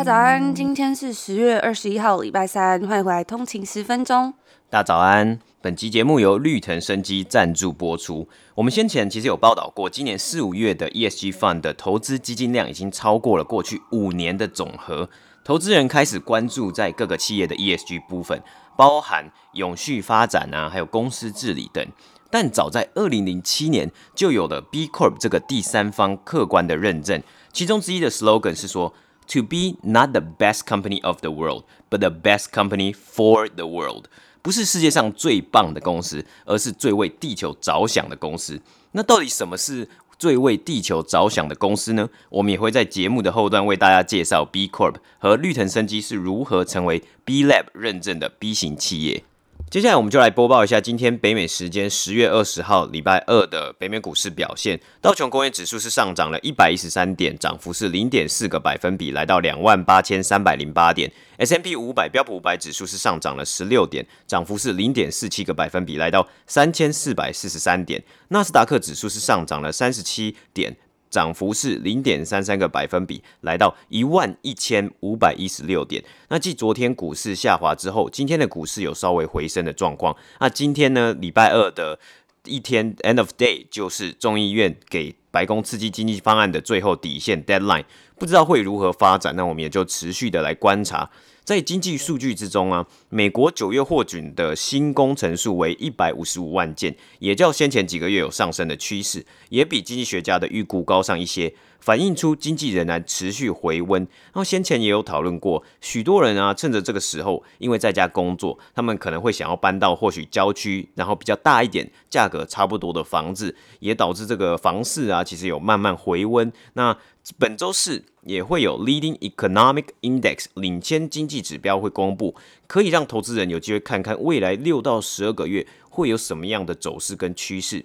家早安，今天是十月二十一号，礼拜三，欢迎回来通勤十分钟。大家早安，本集节目由绿藤生机赞助播出。我们先前其实有报道过，今年四五月的 ESG Fund 的投资基金量已经超过了过去五年的总和，投资人开始关注在各个企业的 ESG 部分，包含永续发展啊，还有公司治理等。但早在二零零七年就有了 B Corp 这个第三方客观的认证，其中之一的 slogan 是说。To be not the best company of the world, but the best company for the world，不是世界上最棒的公司，而是最为地球着想的公司。那到底什么是最为地球着想的公司呢？我们也会在节目的后段为大家介绍 B Corp 和绿藤生机是如何成为 B Lab 认证的 B 型企业。接下来我们就来播报一下今天北美时间十月二十号礼拜二的北美股市表现。道琼工业指数是上涨了一百一十三点，涨幅是零点四个百分比，来到两万八千三百零八点。S M P 五百标普五百指数是上涨了十六点，涨幅是零点四七个百分比，来到三千四百四十三点。纳斯达克指数是上涨了三十七点。涨幅是零点三三个百分比，来到一万一千五百一十六点。那继昨天股市下滑之后，今天的股市有稍微回升的状况。那今天呢，礼拜二的一天，end of day，就是众议院给白宫刺激经济方案的最后底线 deadline，不知道会如何发展。那我们也就持续的来观察。在经济数据之中啊，美国九月获准的新工程数为一百五十五万件，也较先前几个月有上升的趋势，也比经济学家的预估高上一些。反映出经济仍然持续回温。然后先前也有讨论过，许多人啊，趁着这个时候，因为在家工作，他们可能会想要搬到或许郊区，然后比较大一点、价格差不多的房子，也导致这个房市啊，其实有慢慢回温。那本周四也会有 Leading Economic Index 领先经济指标会公布，可以让投资人有机会看看未来六到十二个月会有什么样的走势跟趋势。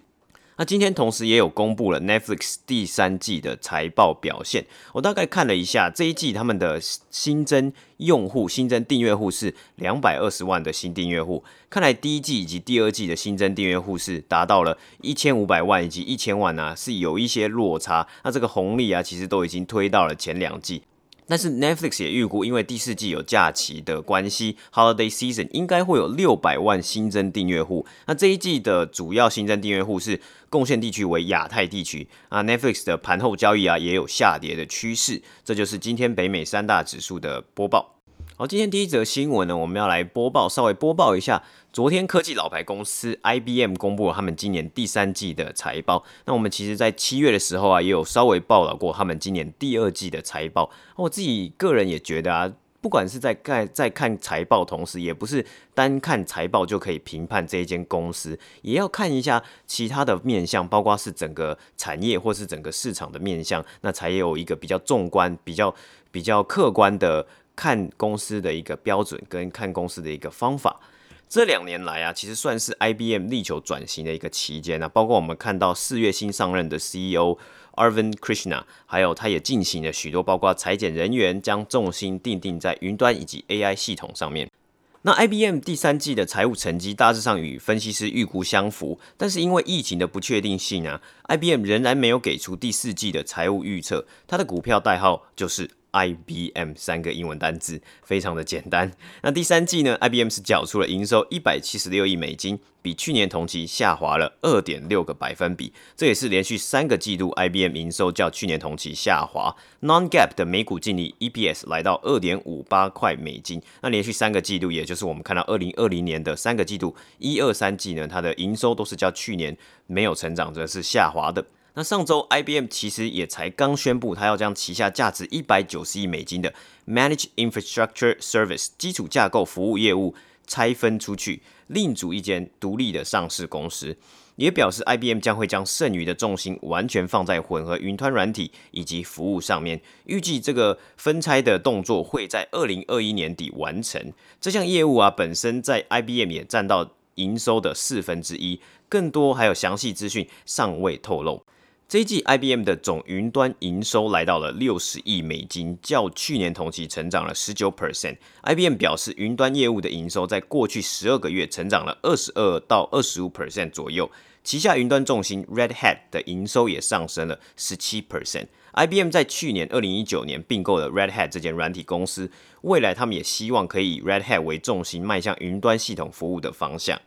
那今天同时也有公布了 Netflix 第三季的财报表现。我大概看了一下，这一季他们的新增用户、新增订阅户是两百二十万的新订阅户。看来第一季以及第二季的新增订阅户是达到了一千五百万以及一千万啊，是有一些落差。那这个红利啊，其实都已经推到了前两季。但是 Netflix 也预估，因为第四季有假期的关系，Holiday Season 应该会有六百万新增订阅户。那这一季的主要新增订阅户是贡献地区为亚太地区啊。Netflix 的盘后交易啊也有下跌的趋势。这就是今天北美三大指数的播报。好，今天第一则新闻呢，我们要来播报，稍微播报一下。昨天科技老牌公司 IBM 公布了他们今年第三季的财报。那我们其实，在七月的时候啊，也有稍微报道过他们今年第二季的财报。我自己个人也觉得啊，不管是在看在看财报同时，也不是单看财报就可以评判这一间公司，也要看一下其他的面向，包括是整个产业或是整个市场的面向，那才有一个比较纵观、比较比较客观的。看公司的一个标准跟看公司的一个方法，这两年来啊，其实算是 IBM 力求转型的一个期间啊。包括我们看到四月新上任的 CEO Arvind Krishna，还有他也进行了许多，包括裁减人员，将重心定定在云端以及 AI 系统上面。那 IBM 第三季的财务成绩大致上与分析师预估相符，但是因为疫情的不确定性啊，IBM 仍然没有给出第四季的财务预测。它的股票代号就是。IBM 三个英文单字，非常的简单。那第三季呢？IBM 是缴出了营收一百七十六亿美金，比去年同期下滑了二点六个百分比。这也是连续三个季度 IBM 营收较去年同期下滑。Non-GAAP 的每股净利 EPS 来到二点五八块美金。那连续三个季度，也就是我们看到二零二零年的三个季度，一二三季呢，它的营收都是较去年没有成长，则是下滑的。那上周，IBM 其实也才刚宣布，它要将旗下价值一百九十亿美金的 Manage Infrastructure Service 基础架构服务业务拆分出去，另组一间独立的上市公司。也表示 IBM 将会将剩余的重心完全放在混合云端软体以及服务上面。预计这个分拆的动作会在二零二一年底完成。这项业务啊，本身在 IBM 也占到营收的四分之一，更多还有详细资讯尚未透露。这一季 IBM 的总云端营收来到了六十亿美金，较去年同期成长了十九 percent。IBM 表示，云端业务的营收在过去十二个月成长了二十二到二十五 percent 左右。旗下云端重心 Red Hat 的营收也上升了十七 percent。IBM 在去年二零一九年并购了 Red Hat 这间软体公司，未来他们也希望可以以 Red Hat 为重心，迈向云端系统服务的方向。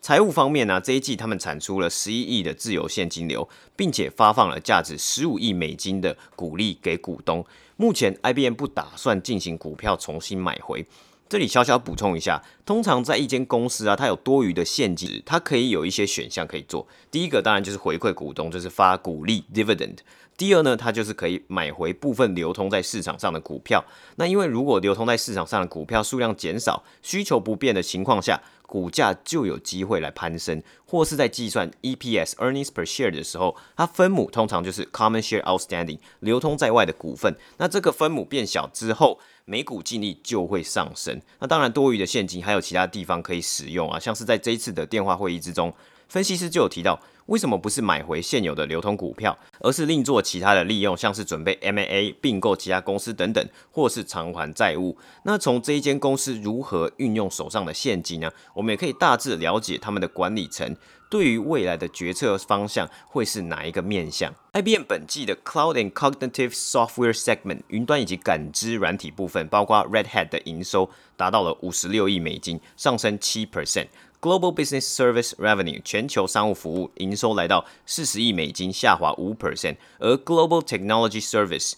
财务方面呢、这一季他们产出了十一亿的自由现金流，并且发放了价值十五亿美金的股利给股东。目前 IBM 不打算进行股票重新买回。这里小小补充一下，通常在一间公司啊，它有多余的现金，它可以有一些选项可以做。第一个当然就是回馈股东，就是发股利 （dividend）。第二呢，它就是可以买回部分流通在市场上的股票。那因为如果流通在市场上的股票数量减少，需求不变的情况下，股价就有机会来攀升。或是在计算 EPS earnings per share 的时候，它分母通常就是 common share outstanding 流通在外的股份。那这个分母变小之后，每股净利就会上升。那当然多余的现金还有其他地方可以使用啊，像是在这一次的电话会议之中，分析师就有提到。为什么不是买回现有的流通股票，而是另做其他的利用，像是准备 M&A 并购其他公司等等，或是偿还债务？那从这一间公司如何运用手上的现金呢？我们也可以大致了解他们的管理层对于未来的决策方向会是哪一个面向。IBM 本季的 Cloud and Cognitive Software Segment 云端以及感知软体部分，包括 Red Hat 的营收达到了五十六亿美金，上升七 percent。Global Business Service Revenue 全球商务服务营收来到四十亿美金，下滑五 percent；而 Global Technology Service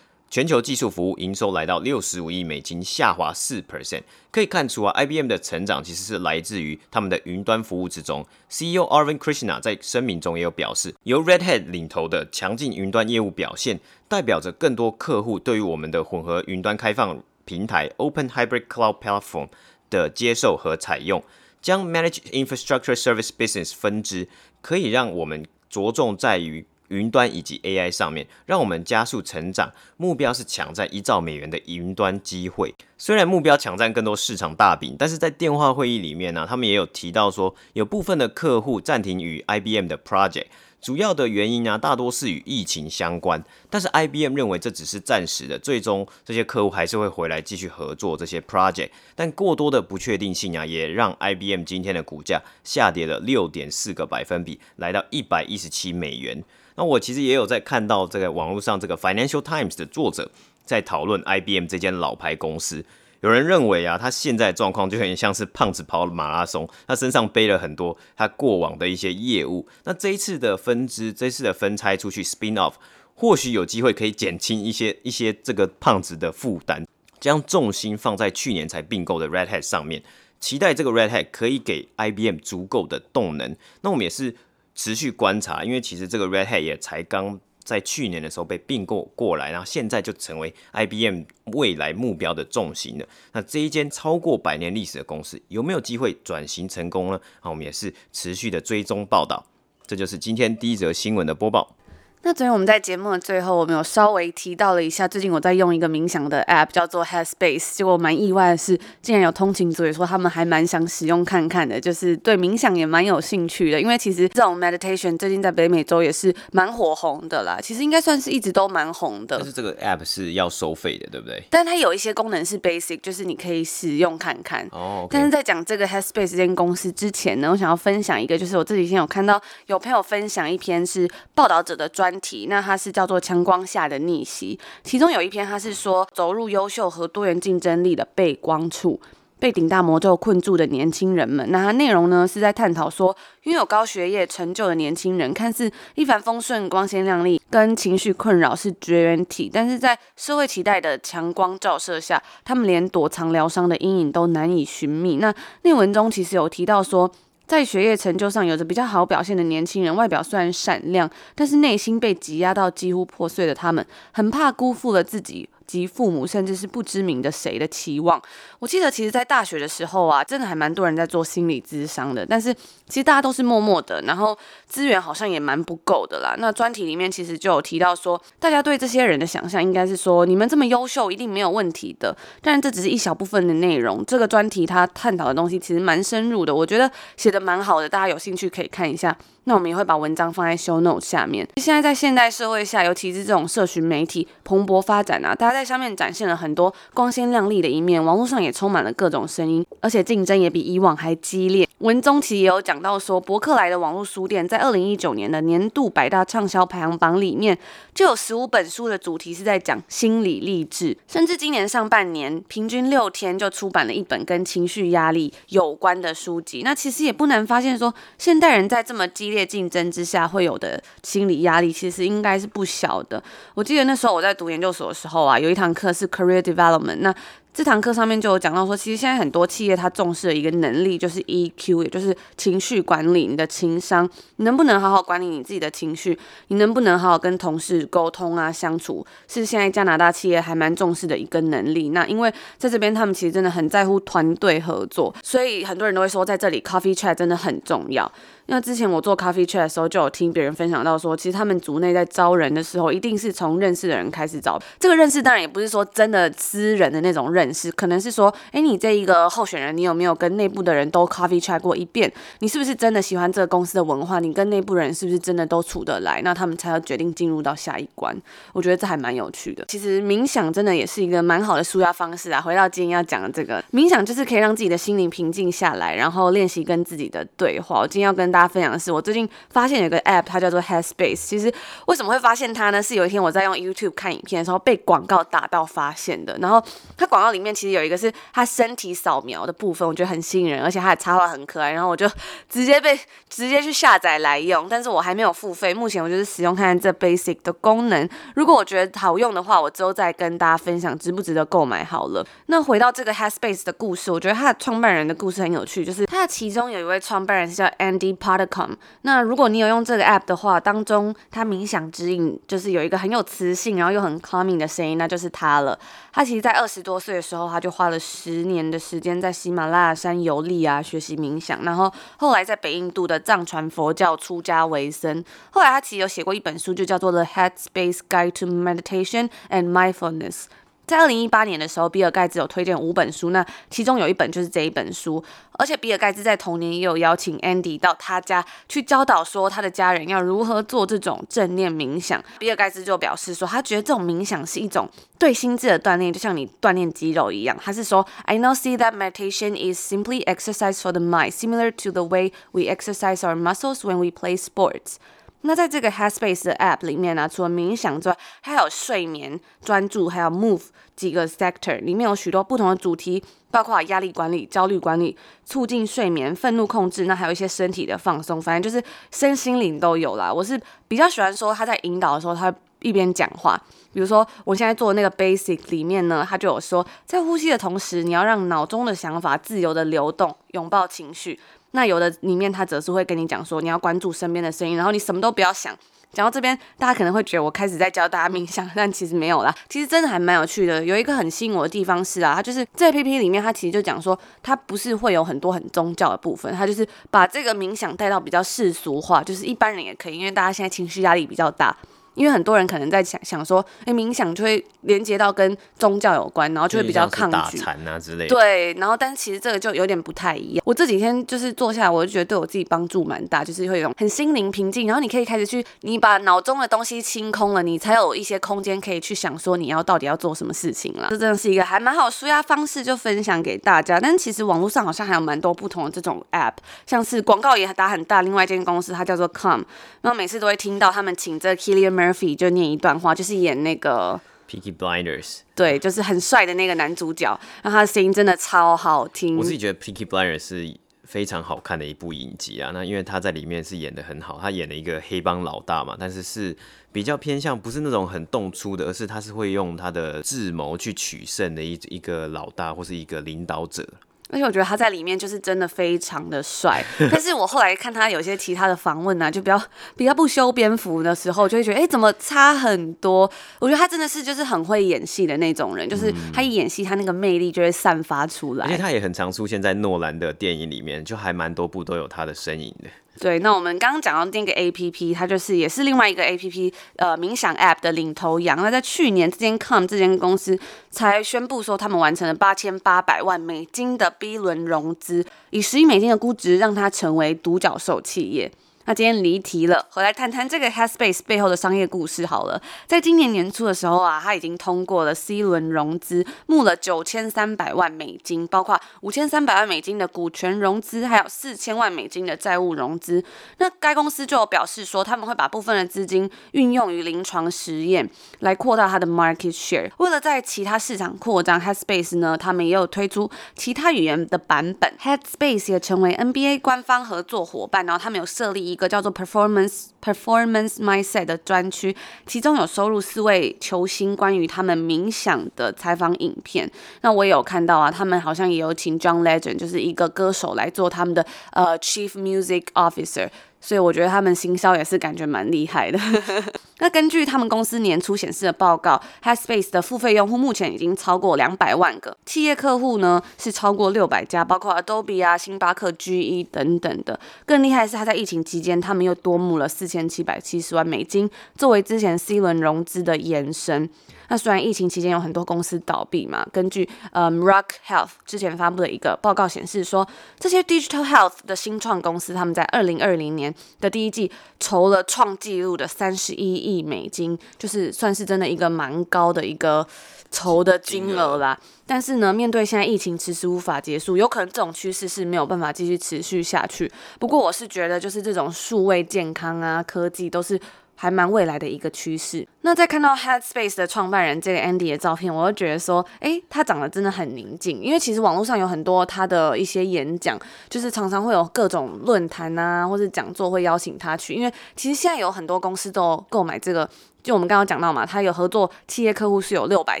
全球技术服务营收来到六十五亿美金，下滑四 percent。可以看出啊，IBM 的成长其实是来自于他们的云端服务之中。CEO Arvind Krishna 在声明中也有表示，由 Red Hat 领头的强劲云端业务表现，代表着更多客户对于我们的混合云端开放平台 Open Hybrid Cloud Platform 的接受和采用。将 Managed Infrastructure Service Business 分支，可以让我们着重在于云端以及 AI 上面，让我们加速成长。目标是抢占一兆美元的云端机会。虽然目标抢占更多市场大饼，但是在电话会议里面呢、他们也有提到说，有部分的客户暂停与 IBM 的 project。主要的原因啊，大多是与疫情相关，但是 IBM 认为这只是暂时的，最终这些客户还是会回来继续合作这些 project。但过多的不确定性啊，也让 IBM 今天的股价下跌了六点四个百分比，来到一百一十七美元。那我其实也有在看到这个网络上这个 Financial Times 的作者在讨论 IBM 这间老牌公司。有人认为啊，他现在状况就有点像是胖子跑马拉松，他身上背了很多他过往的一些业务。那这一次的分支，这次的分拆出去 spin off，或许有机会可以减轻一些一些这个胖子的负担，将重心放在去年才并购的 Red Hat 上面，期待这个 Red Hat 可以给 IBM 足够的动能。那我们也是持续观察，因为其实这个 Red Hat 也才刚。在去年的时候被并购过来，然后现在就成为 IBM 未来目标的重心了。那这一间超过百年历史的公司有没有机会转型成功呢？好，我们也是持续的追踪报道。这就是今天第一则新闻的播报。那昨天我们在节目的最后，我们有稍微提到了一下，最近我在用一个冥想的 App，叫做 Headspace。结果蛮意外的是，竟然有通勤族也说他们还蛮想使用看看的，就是对冥想也蛮有兴趣的。因为其实这种 meditation 最近在北美洲也是蛮火红的啦，其实应该算是一直都蛮红的。但是这个 App 是要收费的，对不对？但它有一些功能是 basic，就是你可以使用看看。哦。Okay. 但是在讲这个 Headspace 这间公司之前呢，我想要分享一个，就是我这几天有看到有朋友分享一篇是报道者的专题，那它是。叫做强光下的逆袭，其中有一篇，它是说走入优秀和多元竞争力的背光处，被顶大魔咒困住的年轻人们。那它内容呢是在探讨说，拥有高学业成就的年轻人，看似一帆风顺、光鲜亮丽，跟情绪困扰是绝缘体，但是在社会期待的强光照射下，他们连躲藏疗伤的阴影都难以寻觅。那内文中其实有提到说。在学业成就上有着比较好表现的年轻人，外表虽然闪亮，但是内心被挤压到几乎破碎的他们，很怕辜负了自己及父母，甚至是不知名的谁的期望。我记得，其实，在大学的时候啊，真的还蛮多人在做心理咨商的，但是其实大家都是默默的，然后资源好像也蛮不够的啦。那专题里面其实就有提到说，大家对这些人的想象应该是说，你们这么优秀，一定没有问题的。但这只是一小部分的内容。这个专题它探讨的东西其实蛮深入的，我觉得写的蛮好的，大家有兴趣可以看一下。那我们也会把文章放在 show note 下面。现在在现代社会下，尤其是这种社群媒体蓬勃发展啊，大家在上面展现了很多光鲜亮丽的一面，网络上也充满了各种声音，而且竞争也比以往还激烈。文中其实也有讲到说，博客来的网络书店在二零一九年的年度百大畅销排行榜里面，就有十五本书的主题是在讲心理励志，甚至今年上半年平均六天就出版了一本跟情绪压力有关的书籍。那其实也不难发现说，现代人在这么激烈竞争之下会有的心理压力，其实应该是不小的。我记得那时候我在读研究所的时候啊，有一堂课是 Career Development，那这堂课上面就有讲到说，其实现在很多企业它重视的一个能力就是 EQ，也就是情绪管理，你的情商，你能不能好好管理你自己的情绪？你能不能好好跟同事沟通啊相处？是现在加拿大企业还蛮重视的一个能力。那因为在这边他们其实真的很在乎团队合作，所以很多人都会说在这里 Coffee Chat 真的很重要。那之前我做 Coffee Chat 的时候，就有听别人分享到说，其实他们组内在招人的时候，一定是从认识的人开始找。这个认识当然也不是说真的私人的那种认识，可能是说，哎，你这一个候选人，你有没有跟内部的人都 Coffee Chat 过一遍？你是不是真的喜欢这个公司的文化？你跟内部人是不是真的都处得来？那他们才要决定进入到下一关。我觉得这还蛮有趣的。其实冥想真的也是一个蛮好的舒压方式啊。回到今天要讲的这个冥想，就是可以让自己的心灵平静下来，然后练习跟自己的对话。我今天要跟大家分享的是，我最近发现有个 App，它叫做 Headspace。其实为什么会发现它呢？是有一天我在用 YouTube 看影片的时候，被广告打到发现的。然后它广告里面其实有一个是它身体扫描的部分，我觉得很吸引人，而且它的插画很可爱。然后我就直接被直接去下载来用，但是我还没有付费。目前我就是使用看看这 basic 的功能。如果我觉得好用的话，我之后再跟大家分享值不值得购买好了。那回到这个 Headspace 的故事，我觉得它的创办人的故事很有趣，就是它的其中有一位创办人是叫 Andy Puddicombe。那如果你有用这个 app 的话，当中它冥想指引就是有一个很有磁性，然后又很 calming 的声音，那就是他了。他其实，在二十多岁的时候，他就花了十年的时间在喜马拉雅山游历啊，学习冥想，然后后来在北印度的藏传佛教出家为僧。后来他其实有写过一本书，就叫做《The Headspace Guide to Meditation and Mindfulness》。在二零一八年的时候，比尔盖茨有推荐五本书，那其中有一本就是这一本书。而且比尔盖茨在同年也有邀请 Andy 到他家去教导，说他的家人要如何做这种正念冥想。比尔盖茨就表示说，他觉得这种冥想是一种对心智的锻炼，就像你锻炼肌肉一样。他是说，I now see that meditation is simply exercise for the mind, similar to the way we exercise our muscles when we play sports. 那在这个 Headspace 的 App 里面呢、除了冥想之外，还有睡眠、专注，还有 Move 几个 sector，里面有许多不同的主题，包括压力管理、焦虑管理、促进睡眠、愤怒控制，那还有一些身体的放松，反正就是身心灵都有啦。我是比较喜欢说他在引导的时候，他一边讲话，比如说我现在做的那个 Basic 里面呢，他就有说，在呼吸的同时，你要让脑中的想法自由的流动，拥抱情绪。那有的里面，他则是会跟你讲说，你要关注身边的声音，然后你什么都不要想。讲到这边，大家可能会觉得我开始在教大家冥想，但其实没有啦。其实真的还蛮有趣的。有一个很吸引我的地方是啊，它就是这 APP 里面，它其实就讲说，它不是会有很多很宗教的部分，它就是把这个冥想带到比较世俗化，就是一般人也可以，因为大家现在情绪压力比较大。因为很多人可能在想想说，哎，冥想就会连接到跟宗教有关，然后就会比较抗拒打禅啊之类的。对，然后但其实这个就有点不太一样。我这几天就是坐下来，我就觉得对我自己帮助蛮大，就是会有一种很心灵平静，然后你可以开始去，你把脑中的东西清空了，你才有一些空间可以去想说你要到底要做什么事情了。这真的是一个还蛮好舒压方式，就分享给大家。但其实网络上好像还有蛮多不同的这种 app，像是广告也打很大。另外一间公司它叫做 Calm，然后每次都会听到他们请这 Cillian Murphy 就念一段话，就是演那个 Peaky Blinders，对，就是很帅的那个男主角，然后他的声音真的超好听。我自己觉得 Peaky Blinders 是非常好看的一部影集啊。那因为他在里面是演的很好，他演了一个黑帮老大嘛，但是是比较偏向不是那种很动粗的，而是他是会用他的智谋去取胜的一一个老大或是一个领导者。而且我觉得他在里面就是真的非常的帅。但是我后来看他有些其他的访问呢、啊，就比较比较不修边幅的时候，就会觉得哎、欸，怎么差很多？我觉得他真的是就是很会演戏的那种人，就是他一演戏，他那个魅力就会散发出来。而且他也很常出现在诺兰的电影里面，就还蛮多部都有他的身影的。对，那我们刚刚讲到那个 A P P，它就是也是另外一个 A P P，呃，冥想 App 的领头羊。那在去年，这间 Com 这间公司才宣布说，他们完成了八千八百万美金的 B 轮融资，以十亿美金的估值，让它成为独角兽企业。那今天离题了，回来谈谈这个 Headspace 背后的商业故事好了。在今年年初的时候啊，他已经通过了 C 轮融资，募了九千三百万美金，包括五千三百万美金的股权融资，还有四千万美金的债务融资。那该公司就有表示说，他们会把部分的资金运用于临床实验，来扩大它的 market share。为了在其他市场扩张，Headspace 呢，他们也有推出其他语言的版本。Headspace 也成为 NBA 官方合作伙伴，然后他们有设立。一个叫做 Performance Performance Mindset 的专区，其中有收录四位球星关于他们冥想的采访影片。那我也有看到啊，他们好像也有请 John Legend，就是一个歌手来做他们的呃 Chief Music Officer。所以我觉得他们行销也是感觉蛮厉害的。那根据他们公司年初显示的报告，Headspace 的付费用户目前已经超过两百万个，企业客户呢是超过六百家，包括 Adobe 啊、星巴克、GE 等等的。更厉害的是，他在疫情期间，他们又多募了四千七百七十万美金，作为之前 C 轮融资的延伸。那虽然疫情期间有很多公司倒闭嘛，根据呃、um, Rock Health 之前发布的一个报告显示说，这些 Digital Health 的新创公司，他们在二零二零年的第一季筹了创纪录的三十一亿美金，就是算是真的一个蛮高的一个筹的金额啦。但是呢，面对现在疫情迟迟无法结束，有可能这种趋势是没有办法继续持续下去。不过我是觉得，就是这种数位健康啊，科技都是。还蛮未来的一个趋势。那在看到 Headspace 的创办人这个 Andy 的照片，我就觉得说，哎，他长得真的很宁静。因为其实网络上有很多他的一些演讲，就是常常会有各种论坛啊，或者讲座会邀请他去。因为其实现在有很多公司都购买这个。就我们刚刚讲到嘛，他有合作企业客户是有六百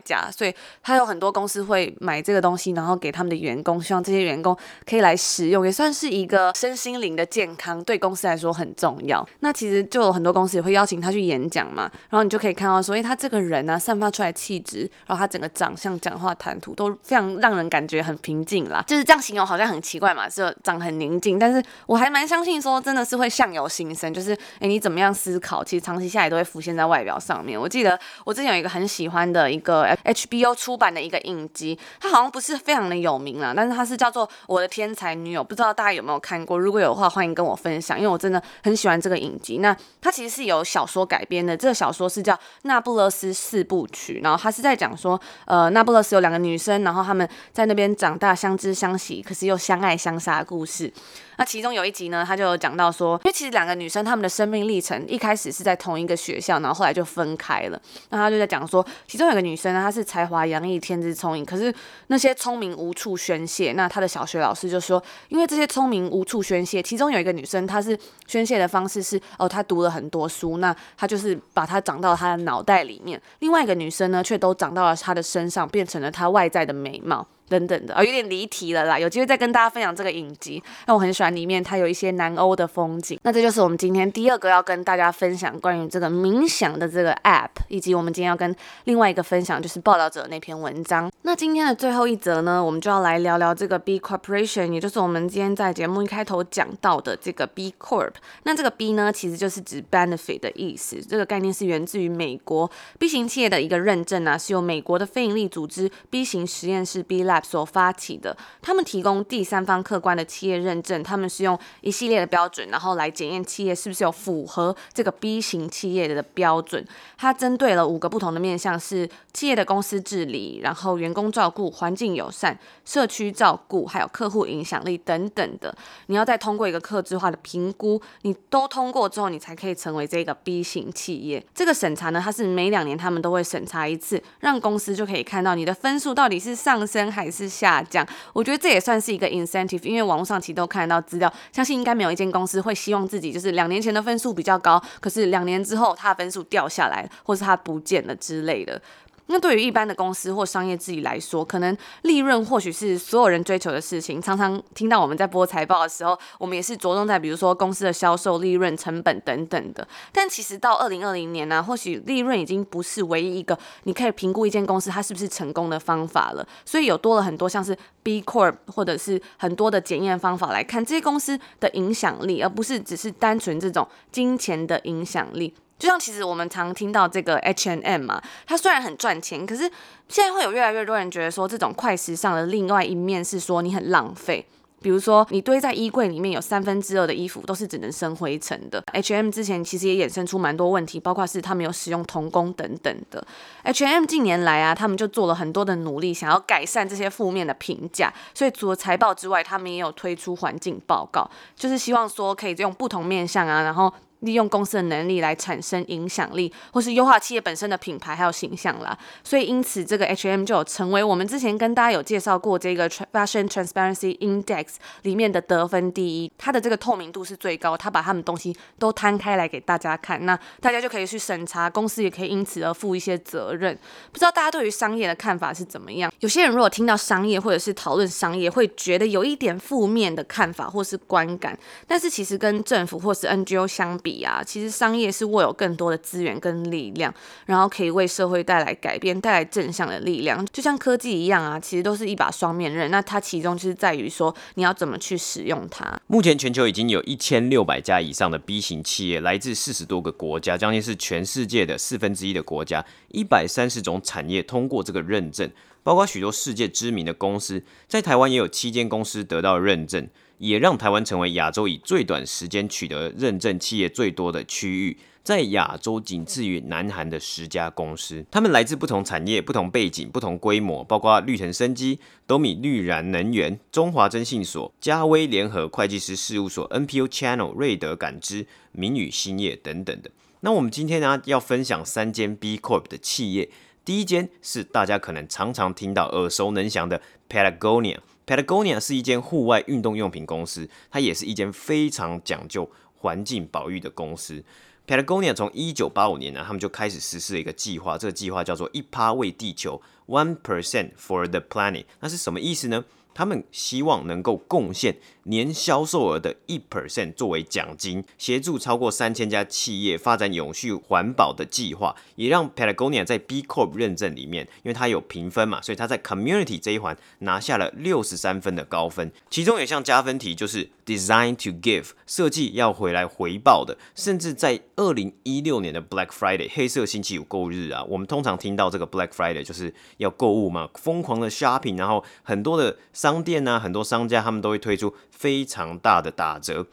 家，所以他有很多公司会买这个东西，然后给他们的员工，希望这些员工可以来使用，也算是一个身心灵的健康，对公司来说很重要。那其实就有很多公司也会邀请他去演讲嘛，然后你就可以看到说，诶，他这个人呢、散发出来气质，然后他整个长相、讲话、谈吐都非常让人感觉很平静啦。就是这样形容好像很奇怪嘛，就长很宁静，但是我还蛮相信说，真的是会相由心生，就是诶，你怎么样思考，其实长期下来都会浮现在外表。上面，我记得我之前有一个很喜欢的一个 HBO 出版的一个影集，它好像不是非常的有名啦，但是它是叫做《我的天才女友》，不知道大家有没有看过？如果有的话，欢迎跟我分享，因为我真的很喜欢这个影集。那它其实是由小说改编的，这个小说是叫《那不勒斯四部曲》，然后它是在讲说，呃，那不勒斯有两个女生，然后她们在那边长大，相知相惜，可是又相爱相杀的故事。那其中有一集呢，他就有讲到说，因为其实两个女生她们的生命历程一开始是在同一个学校，然后后来就分开了。那他就在讲说，其中有个女生呢，她是才华洋溢、天资聪颖，可是那些聪明无处宣泄。那她的小学老师就说，因为这些聪明无处宣泄，其中有一个女生，她是宣泄的方式是哦，她读了很多书，那她就是把它长到她的脑袋里面。另外一个女生呢，却都长到了她的身上，变成了她外在的美貌。等等的，哦，有点离题了啦。有机会再跟大家分享这个影集。那我很喜欢里面它有一些南欧的风景。那这就是我们今天第二个要跟大家分享关于这个冥想的这个 app，以及我们今天要跟另外一个分享就是报道者那篇文章。那今天的最后一则呢，我们就要来聊聊这个 B Corporation，也就是我们今天在节目一开头讲到的这个 B Corp。那这个 B 呢，其实就是指 benefit 的意思。这个概念是源自于美国 B 型企业的一个认证啊，是由美国的非营利组织 B 型实验室 B Lab。所发起的，他们提供第三方客观的企业认证，他们是用一系列的标准，然后来检验企业是不是有符合这个 B 型企业的标准。它针对了五个不同的面向，是企业的公司治理，然后员工照顾、环境友善、社区照顾，还有客户影响力等等的。你要再通过一个客制化的评估，你都通过之后，你才可以成为这个 B 型企业。这个审查呢，它是每两年他们都会审查一次，让公司就可以看到你的分数到底是上升还是下降。我觉得这也算是一个 incentive，因为网络上其实都看得到资料，相信应该没有一间公司会希望自己就是两年前的分数比较高，可是两年之后他的分数掉下来，或是他不见了之类的。那对于一般的公司或商业自己来说，可能利润或许是所有人追求的事情。常常听到我们在播财报的时候，我们也是着重在比如说公司的销售、利润、成本等等的。但其实到二零二零年呢、或许利润已经不是唯一一个你可以评估一间公司它是不是成功的方法了。所以有多了很多像是 B Corp 或者是很多的检验方法来看这些公司的影响力，而不是只是单纯这种金钱的影响力。就像其实我们常听到这个 H&M 嘛，它虽然很赚钱，可是现在会有越来越多人觉得说，这种快时尚的另外一面是说你很浪费。比如说你堆在衣柜里面有三分之二的衣服都是只能生灰尘的。H&M 之前其实也衍生出蛮多问题，包括是他们有使用童工等等的。H&M 近年来啊，他们就做了很多的努力，想要改善这些负面的评价。所以除了财报之外，他们也有推出环境报告，就是希望说可以用不同面向啊，然后。利用公司的能力来产生影响力，或是优化企业本身的品牌还有形象啦。所以因此，这个 H&M 就有成为我们之前跟大家有介绍过这个 Fashion Transparency Index 里面的得分第一。它的这个透明度是最高，它把他们东西都摊开来给大家看，那大家就可以去审查，公司也可以因此而负一些责任。不知道大家对于商业的看法是怎么样？有些人如果听到商业或者是讨论商业，会觉得有一点负面的看法或是观感。但是其实跟政府或是 NGO 相比，啊，其实商业是握有更多的资源跟力量，然后可以为社会带来改变、带来正向的力量，就像科技一样啊，其实都是一把双面刃。那它其中就是在于说，你要怎么去使用它。目前全球已经有一千六百家以上的 B 型企业，来自四十多个国家，将近是全世界的四分之一的国家，一百三十种产业通过这个认证，包括许多世界知名的公司，在台湾也有七间公司得到认证。也让台湾成为亚洲以最短时间取得认证企业最多的区域，在亚洲仅次于南韩的十家公司。他们来自不同产业、不同背景、不同规模，包括绿城生机、斗米绿燃能源、中华征信所、嘉威联合会计师事务所、NPO Channel、瑞德感知、明宇兴业等等的。那我们今天呢要分享三间 B Corp 的企业，第一间是大家可能常常听到、耳熟能详的 Patagonia。Patagonia 是一间户外运动用品公司，它也是一间非常讲究环境保育的公司。Patagonia 从一九八五年呢，他们就开始实施了一个计划，这个计划叫做“一趴为地球 ”，One Percent for the Planet。那是什么意思呢？他们希望能够贡献年销售额的一 percent 作为奖金，协助超过三千家企业发展永续环保的计划，也让 Patagonia 在 B Corp 认证里面，因为它有评分嘛，所以它在 Community 这一环拿下了六十三分的高分。其中有一项加分题就是 Design to Give，设计要回来回报的。甚至在二零一六年的 Black Friday 黑色星期五购物日啊，我们通常听到这个 Black Friday 就是要购物嘛，疯狂的 shopping，然后很多的商店呢、啊，很多商家他们都会推出。非常大的打折。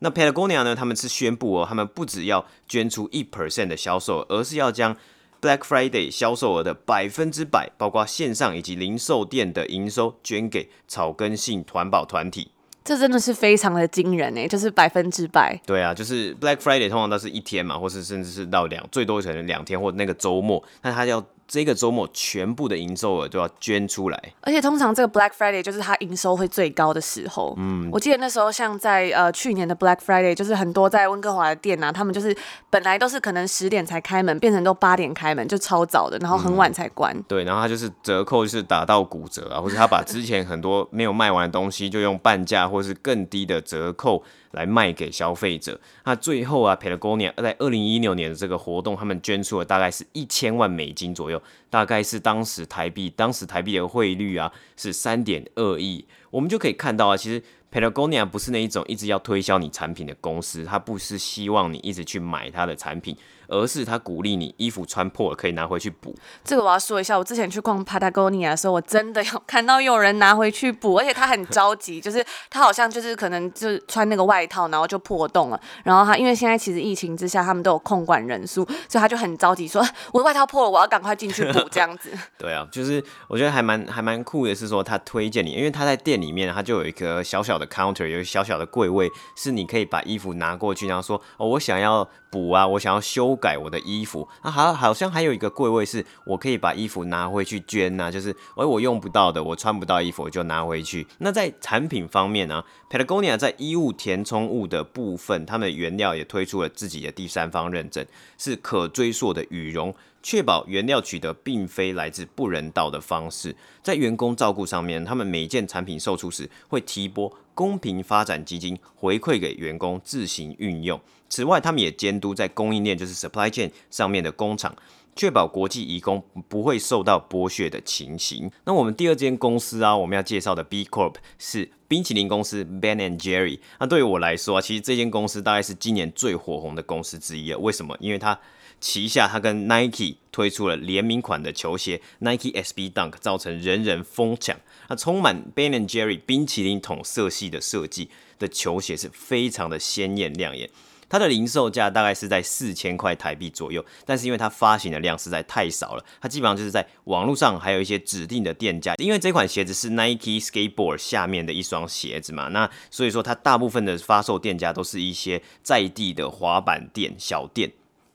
那 Patagonia 呢？他们是宣布哦，他们不只要捐出一 percent 的销售额，而是要将 Black Friday 销售额的百分之百，包括线上以及零售店的营收，捐给草根性环保团体。这真的是非常的惊人诶，就是百分之百。对啊，就是 Black Friday 通常都是一天嘛，或是甚至是到两，最多可能两天或那个周末，那他要。这个周末全部的营收额都要捐出来，而且通常这个 Black Friday 就是它营收会最高的时候。嗯，我记得那时候像在呃去年的 Black Friday，就是很多在温哥华的店呐、啊，他们就是本来都是可能十点才开门，变成都八点开门，就超早的，然后很晚才关。嗯、对，然后他就是折扣就是打到骨折啊，或者他把之前很多没有卖完的东西就用半价或是更低的折扣。来卖给消费者。那最后啊，Patagonia 在二零一六年的这个活动，他们捐出了大概是一千万美金左右，大概是当时台币，当时台币的汇率啊是三点二亿。我们就可以看到啊，其实 Patagonia 不是那一种一直要推销你产品的公司，它不是希望你一直去买它的产品。而是他鼓励你衣服穿破了可以拿回去补。这个我要说一下，我之前去逛 Patagonia 的时候，我真的有看到有人拿回去补，而且他很着急，就是他好像就是可能就穿那个外套，然后就破洞了。然后他因为现在其实疫情之下，他们都有控管人数，所以他就很着急说：“我的外套破了，我要赶快进去补。”这样子。对啊，就是我觉得还蛮还蛮酷的，是说他推荐你，因为他在店里面，他就有一个小小的 counter，有一个小小的柜位，是你可以把衣服拿过去，然后说：“哦，我想要。”补啊！我想要修改我的衣服，那好，好像还有一个柜位是我可以把衣服拿回去捐呐、就是哎我用不到的，我穿不到衣服我就拿回去。那在产品方面呢、，Patagonia 在衣物填充物的部分，他们原料也推出了自己的第三方认证，是可追溯的羽绒。确保原料取得并非来自不人道的方式。在员工照顾上面，他们每件产品售出时会提拨公平发展基金回馈给员工自行运用。此外，他们也监督在供应链，就是 supply chain 上面的工厂。确保国际移工不会受到剥削的情形。那我们第二间公司啊，我们要介绍的 B Corp 是冰淇淋公司 Ben and Jerry。那对于我来说啊，其实这间公司大概是今年最火红的公司之一啊。为什么？因为它旗下它跟 Nike 推出了联名款的球鞋 Nike SB Dunk，造成人人疯抢。那充满 Ben and Jerry 冰淇淋桶色系的设计的球鞋是非常的鲜艳亮眼。它的零售价大概是在四千块台币左右，但是因为它发行的量实在太少了，它基本上就是在网络上还有一些指定的店家，因为这款鞋子是 Nike Skateboard 下面的一双鞋子嘛，那所以说它大部分的发售店家都是一些在地的滑板店、小店。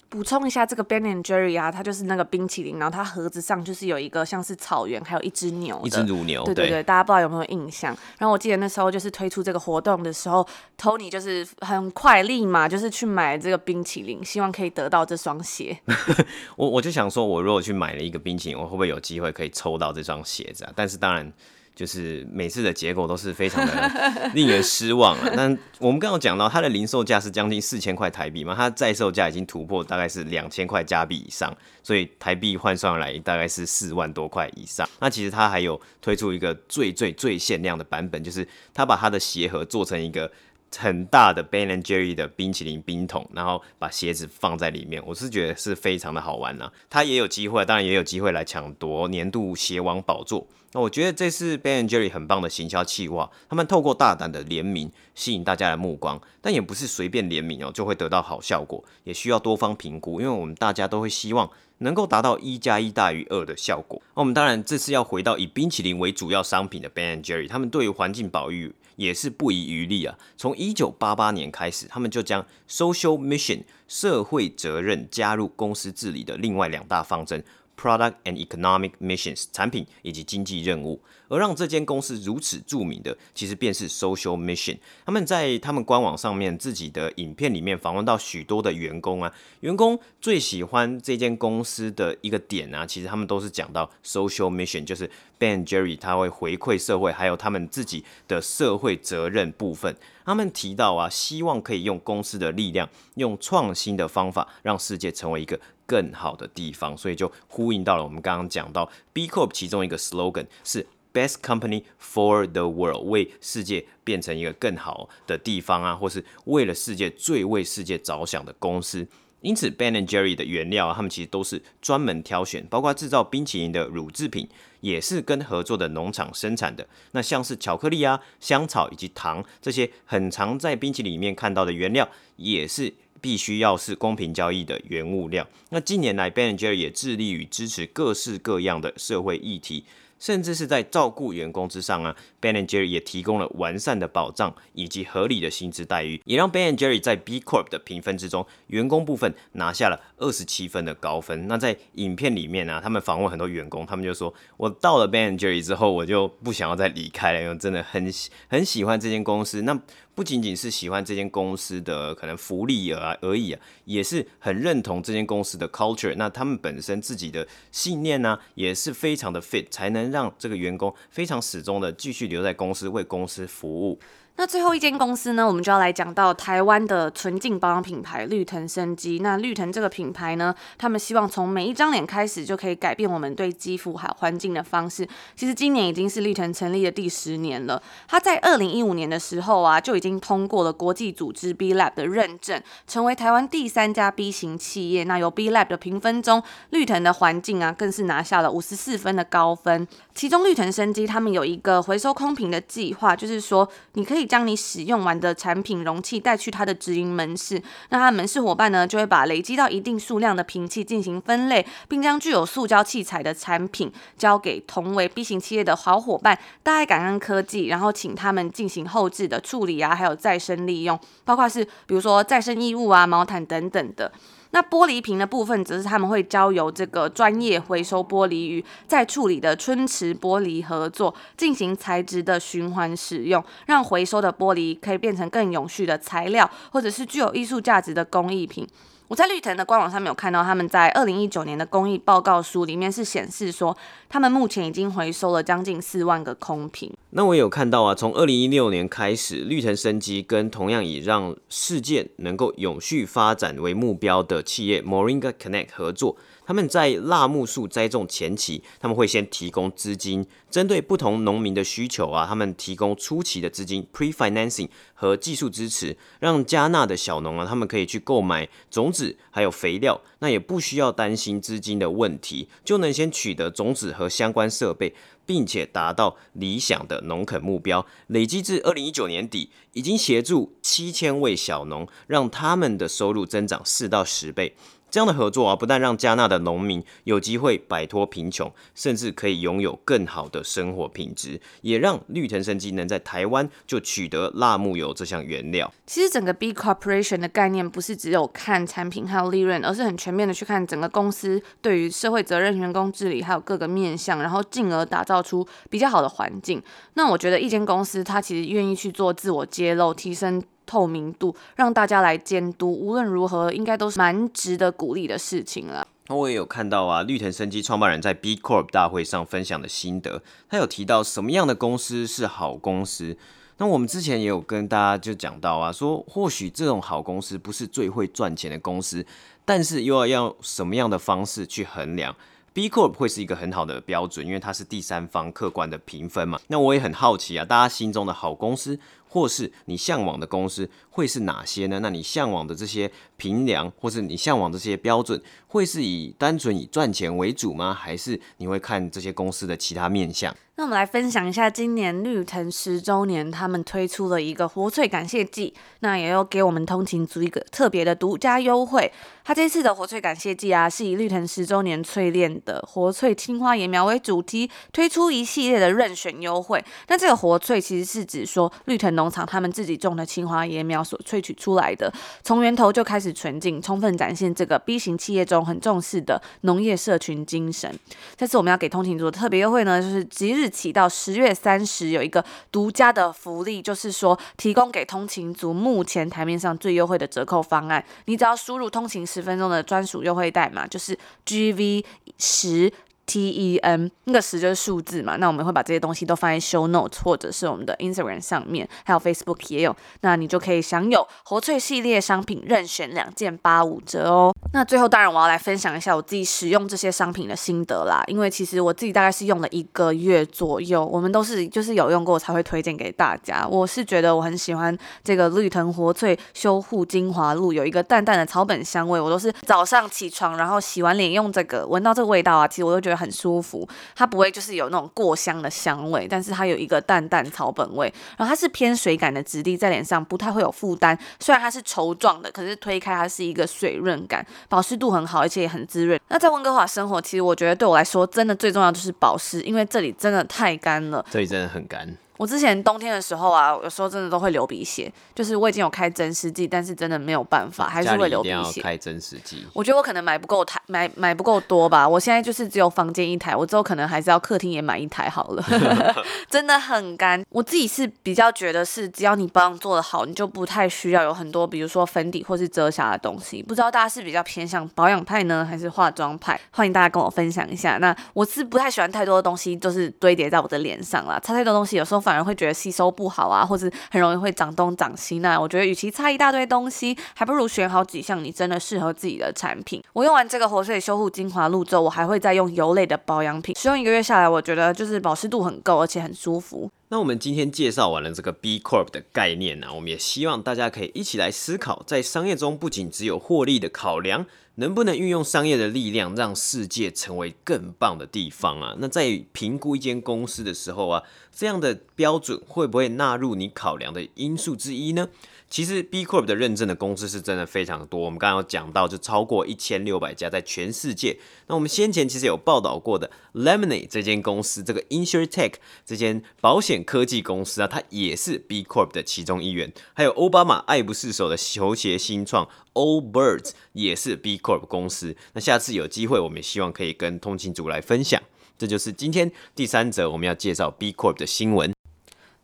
补充一下，这个 Ben and Jerry 啊，它就是那个冰淇淋，然后它盒子上就是有一个像是草原，还有一只牛，一只乳牛，对对对，对大家不知道有没有印象？然后我记得那时候就是推出这个活动的时候，Tony 就是很快立马就是去买这个冰淇淋，希望可以得到这双鞋。我我就想说，我如果去买了一个冰淇淋，我会不会有机会可以抽到这双鞋子啊？但是当然。就是每次的结果都是非常的 令人失望啊！那我们刚刚讲到它的零售价是将近四千块台币嘛，它在售价已经突破大概是两千块加币以上，所以台币换算来大概是四万多块以上。那其实它还有推出一个最最最限量的版本，就是它把它的鞋盒做成一个。很大的 Ben and Jerry 的冰淇淋冰桶，然后把鞋子放在里面，我是觉得是非常的好玩呐、啊。他也有机会，当然也有机会来抢夺年度鞋王宝座。那我觉得这是 Ben and Jerry 很棒的行销企划，他们透过大胆的联名吸引大家的目光，但也不是随便联名哦就会得到好效果，也需要多方评估，因为我们大家都会希望能够达到一加一大于二的效果。那我们当然这次要回到以冰淇淋为主要商品的 Ben and Jerry，他们对于环境保育。也是不遗余力啊！从一九八八年开始，他们就将 social mission 社会责任加入公司治理的另外两大方针。Product and economic missions 产品以及经济任务， 而让这间公司如此著名的，其实便是 social mission。他们在他们官网上面自己的影片里面访问到许多的员工啊，员工最喜欢这间公司的一个点啊，其实他们都是讲到 social mission，就是 Ben Jerry 他会回馈社会，还有他们自己的社会责任部分。他们提到啊，希望可以用公司的力量，用创新的方法，让世界成为一个。更好的地方，所以就呼应到了我们刚刚讲到 B Corp 其中一个 slogan 是 Best Company for the World，为世界变成一个更好的地方啊，或是为了世界最为世界着想的公司。因此，Ben and Jerry 的原料啊，他们其实都是专门挑选，包括制造冰淇淋的乳制品，也是跟合作的农场生产的。那像是巧克力啊、香草以及糖这些很常在冰淇淋里面看到的原料，也是。必须要是公平交易的原物料。那近年来，Ben and & Jerry 也致力于支持各式各样的社会议题。甚至是在照顾员工之上啊，Ben and Jerry 也提供了完善的保障以及合理的薪资待遇，也让 Ben and Jerry 在 B Corp 的评分之中，员工部分拿下了二十七分的高分。那在影片里面呢、啊，他们访问很多员工，他们就说：“我到了 Ben and Jerry 之后，我就不想要再离开了，因为真的很很喜欢这间公司。那不仅仅是喜欢这间公司的可能福利而而已啊，也是很认同这间公司的 culture。那他们本身自己的信念呢、也是非常的 fit，才能。让这个员工非常始终的继续留在公司，为公司服务。那最后一间公司呢，我们就要来讲到台湾的纯净保养品牌绿藤生机。那绿藤这个品牌呢，他们希望从每一张脸开始就可以改变我们对肌肤还有环境的方式。其实今年已经是绿藤成立的第十年了。它在二零一五年的时候啊，就已经通过了国际组织 B Lab 的认证，成为台湾第三家 B 型企业。那由 B Lab 的评分中，绿藤的环境啊，更是拿下了五十四分的高分。其中绿藤生机他们有一个回收空瓶的计划，就是说你可以。将你使用完的产品容器带去他的直营门市，那他的门市伙伴呢，就会把累积到一定数量的瓶器进行分类，并将具有塑胶器材的产品交给同为 B 型企业的好伙伴大爱感恩科技，然后请他们进行后置的处理啊，还有再生利用，包括是比如说再生衣物啊、毛毯等等的。那玻璃瓶的部分，则是他们会交由这个专业回收玻璃与在处理的春池玻璃合作，进行材质的循环使用，让回收的玻璃可以变成更永续的材料，或者是具有艺术价值的工艺品。我在绿藤的官网上面有看到，他们在二零一九年的公益报告书里面是显示说，他们目前已经回收了将近四万个空瓶。那我有看到啊，从二零一六年开始，绿藤生机跟同样以让世界能够永续发展为目标的企业 Moringa Connect 合作。他们在辣木树栽种前期，他们会先提供资金，针对不同农民的需求啊，他们提供初期的资金 （pre-financing） 和技术支持，让加纳的小农啊，他们可以去购买种子还有肥料，那也不需要担心资金的问题，就能先取得种子和相关设备，并且达到理想的农垦目标。累计至二零一九年底，已经协助七千位小农，让他们的收入增长四到十倍。这样的合作啊，不但让加纳的农民有机会摆脱贫穷，甚至可以拥有更好的生活品质，也让绿藤生机能在台湾就取得辣木油这项原料。其实整个 B Corporation 的概念不是只有看产品还有利润，而是很全面的去看整个公司对于社会责任、员工治理还有各个面向，然后进而打造出比较好的环境。那我觉得一间公司它其实愿意去做自我揭露，提升。透明度，让大家来监督，无论如何，应该都是蛮值得鼓励的事情了。那我也有看到啊，绿藤生机创办人在 B Corp 大会上分享的心得，他有提到什么样的公司是好公司。那我们之前也有跟大家就讲到啊，说或许这种好公司不是最会赚钱的公司，但是又要用什么样的方式去衡量？B Corp 会是一个很好的标准，因为它是第三方客观的评分嘛。那我也很好奇啊，大家心中的好公司，或是你向往的公司，会是哪些呢？那你向往的这些平量，或是你向往的这些标准，会是以单纯以赚钱为主吗？还是你会看这些公司的其他面向？那我们来分享一下今年绿藤十周年，他们推出了一个活萃感谢季，那也有给我们通勤族一个特别的独家优惠。它这次的活萃感谢季啊，是以绿藤十周年淬炼的活萃青花椰苗为主题，推出一系列的任选优惠。那这个活萃其实是指说绿藤农场他们自己种的青花椰苗所萃取出来的，从源头就开始纯净，充分展现这个 B 型企业中很重视的农业社群精神。这次我们要给通勤族的特别优惠。呢，就是即日起到十月三十有一个独家的福利，就是说提供给通勤族目前台面上最优惠的折扣方案。你只要输入通勤十分钟的专属优惠代码，就是 GV 十。T E N 那个十就是数字嘛，那我们会把这些东西都放在 Show Notes 或者是我们的 Instagram 上面，还有 Facebook 也有，那你就可以享有活萃系列商品任选两件八五折哦。那最后当然我要来分享一下我自己使用这些商品的心得啦，因为其实我自己大概是用了一个月左右，我们都是就是有用过才会推荐给大家。我是觉得我很喜欢这个绿藤活萃修护精华露，有一个淡淡的草本香味，我都是早上起床然后洗完脸用这个，闻到这个味道啊，其实我都觉得。很舒服，它不会就是有那种过香的香味，但是它有一个淡淡草本味，然后它是偏水感的质地，在脸上不太会有负担。虽然它是稠状的，可是推开它是一个水润感，保湿度很好，而且也很滋润。那在温哥华生活，其实我觉得对我来说，真的最重要就是保湿，因为这里真的太干了，这里真的很干。我之前冬天的时候啊，有时候真的都会流鼻血，就是我已经有开增湿剂，但是真的没有办法，还是会流鼻血。开增湿剂，我觉得我可能买不够台，买买不够多吧。我现在就是只有房间一台，我之后可能还是要客厅也买一台好了。真的很干，我自己是比较觉得是，只要你保养做得好，你就不太需要有很多，比如说粉底或是遮瑕的东西。不知道大家是比较偏向保养派呢，还是化妆派？欢迎大家跟我分享一下。那我是不太喜欢太多的东西，就是堆叠在我的脸上啦。擦太多东西，有时候反而会觉得吸收不好啊，或者很容易会长东长西。那我觉得，与其擦一大堆东西，还不如选好几项你真的适合自己的产品。我用完这个活水修护精华露之后，我还会再用油类的保养品。使用一个月下来，我觉得就是保湿度很够，而且很舒服。那我们今天介绍完了这个 B Corp 的概念呢、我们也希望大家可以一起来思考，在商业中不仅只有获利的考量。能不能运用商业的力量，让世界成为更棒的地方啊？那在评估一间公司的时候啊，这样的标准会不会纳入你考量的因素之一呢？其实 B Corp 的认证的公司是真的非常多，我们刚刚有讲到，就超过一千六百家在全世界。那我们先前其实有报道过的 Lemonade 这间公司，这个 InsureTech 这间保险科技公司啊，它也是 B Corp 的其中一员。还有奥巴马爱不释手的球鞋新创 Allbirds 也是 B Corp 公司。那下次有机会，我们也希望可以跟通勤组来分享。这就是今天第三则我们要介绍 B Corp 的新闻。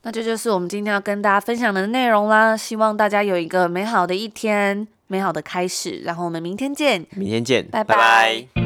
那这就是我们今天要跟大家分享的内容啦，希望大家有一个美好的一天。美好的开始。然后我们明天见，明天见，拜拜。拜拜。